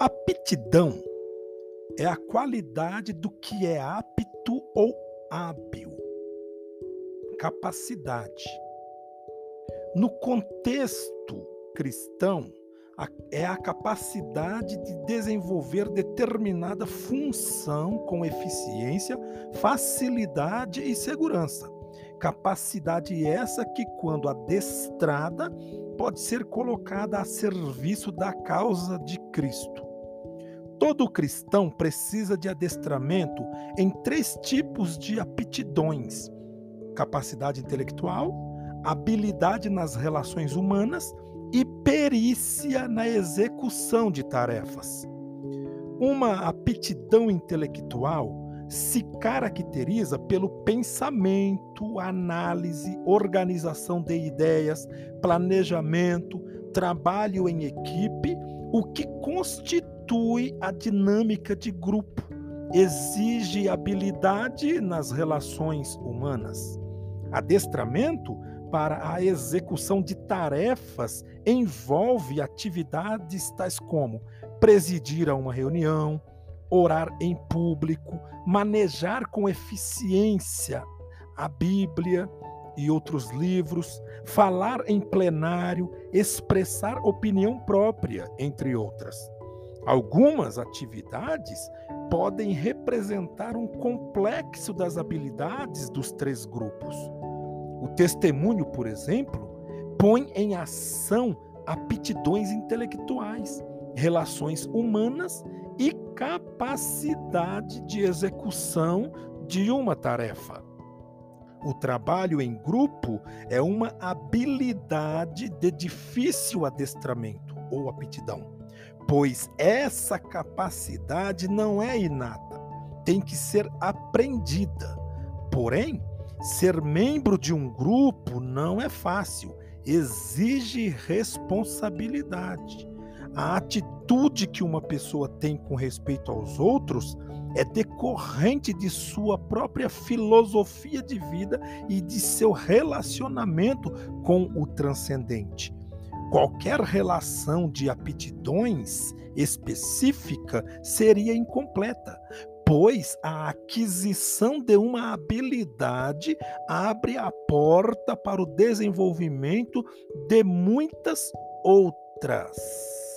Aptidão é a qualidade do que é apto ou hábil. Capacidade. No contexto cristão, é a capacidade de desenvolver determinada função com eficiência, facilidade e segurança. Capacidade essa que, quando adestrada, pode ser colocada a serviço da causa de Cristo. Todo cristão precisa de adestramento em três tipos de aptidões: capacidade intelectual, habilidade nas relações humanas e perícia na execução de tarefas. Uma aptidão intelectual se caracteriza pelo pensamento, análise, organização de ideias, planejamento, trabalho em equipe, o que constitui a dinâmica de grupo. Exige habilidade nas relações humanas. Adestramento para a execução de tarefas envolve atividades tais como presidir a uma reunião, orar em público, manejar com eficiência a Bíblia e outros livros, falar em plenário, expressar opinião própria, entre outras. Algumas atividades podem representar um complexo das habilidades dos três grupos. O testemunho, por exemplo, põe em ação aptidões intelectuais, relações humanas e capacidade de execução de uma tarefa. O trabalho em grupo é uma habilidade de difícil adestramento ou aptidão, pois essa capacidade não é inata, tem que ser aprendida. Porém, ser membro de um grupo não é fácil, exige responsabilidade. A atitude que uma pessoa tem com respeito aos outros é decorrente de sua própria filosofia de vida e de seu relacionamento com o transcendente. Qualquer relação de aptidões específica seria incompleta, pois a aquisição de uma habilidade abre a porta para o desenvolvimento de muitas outras.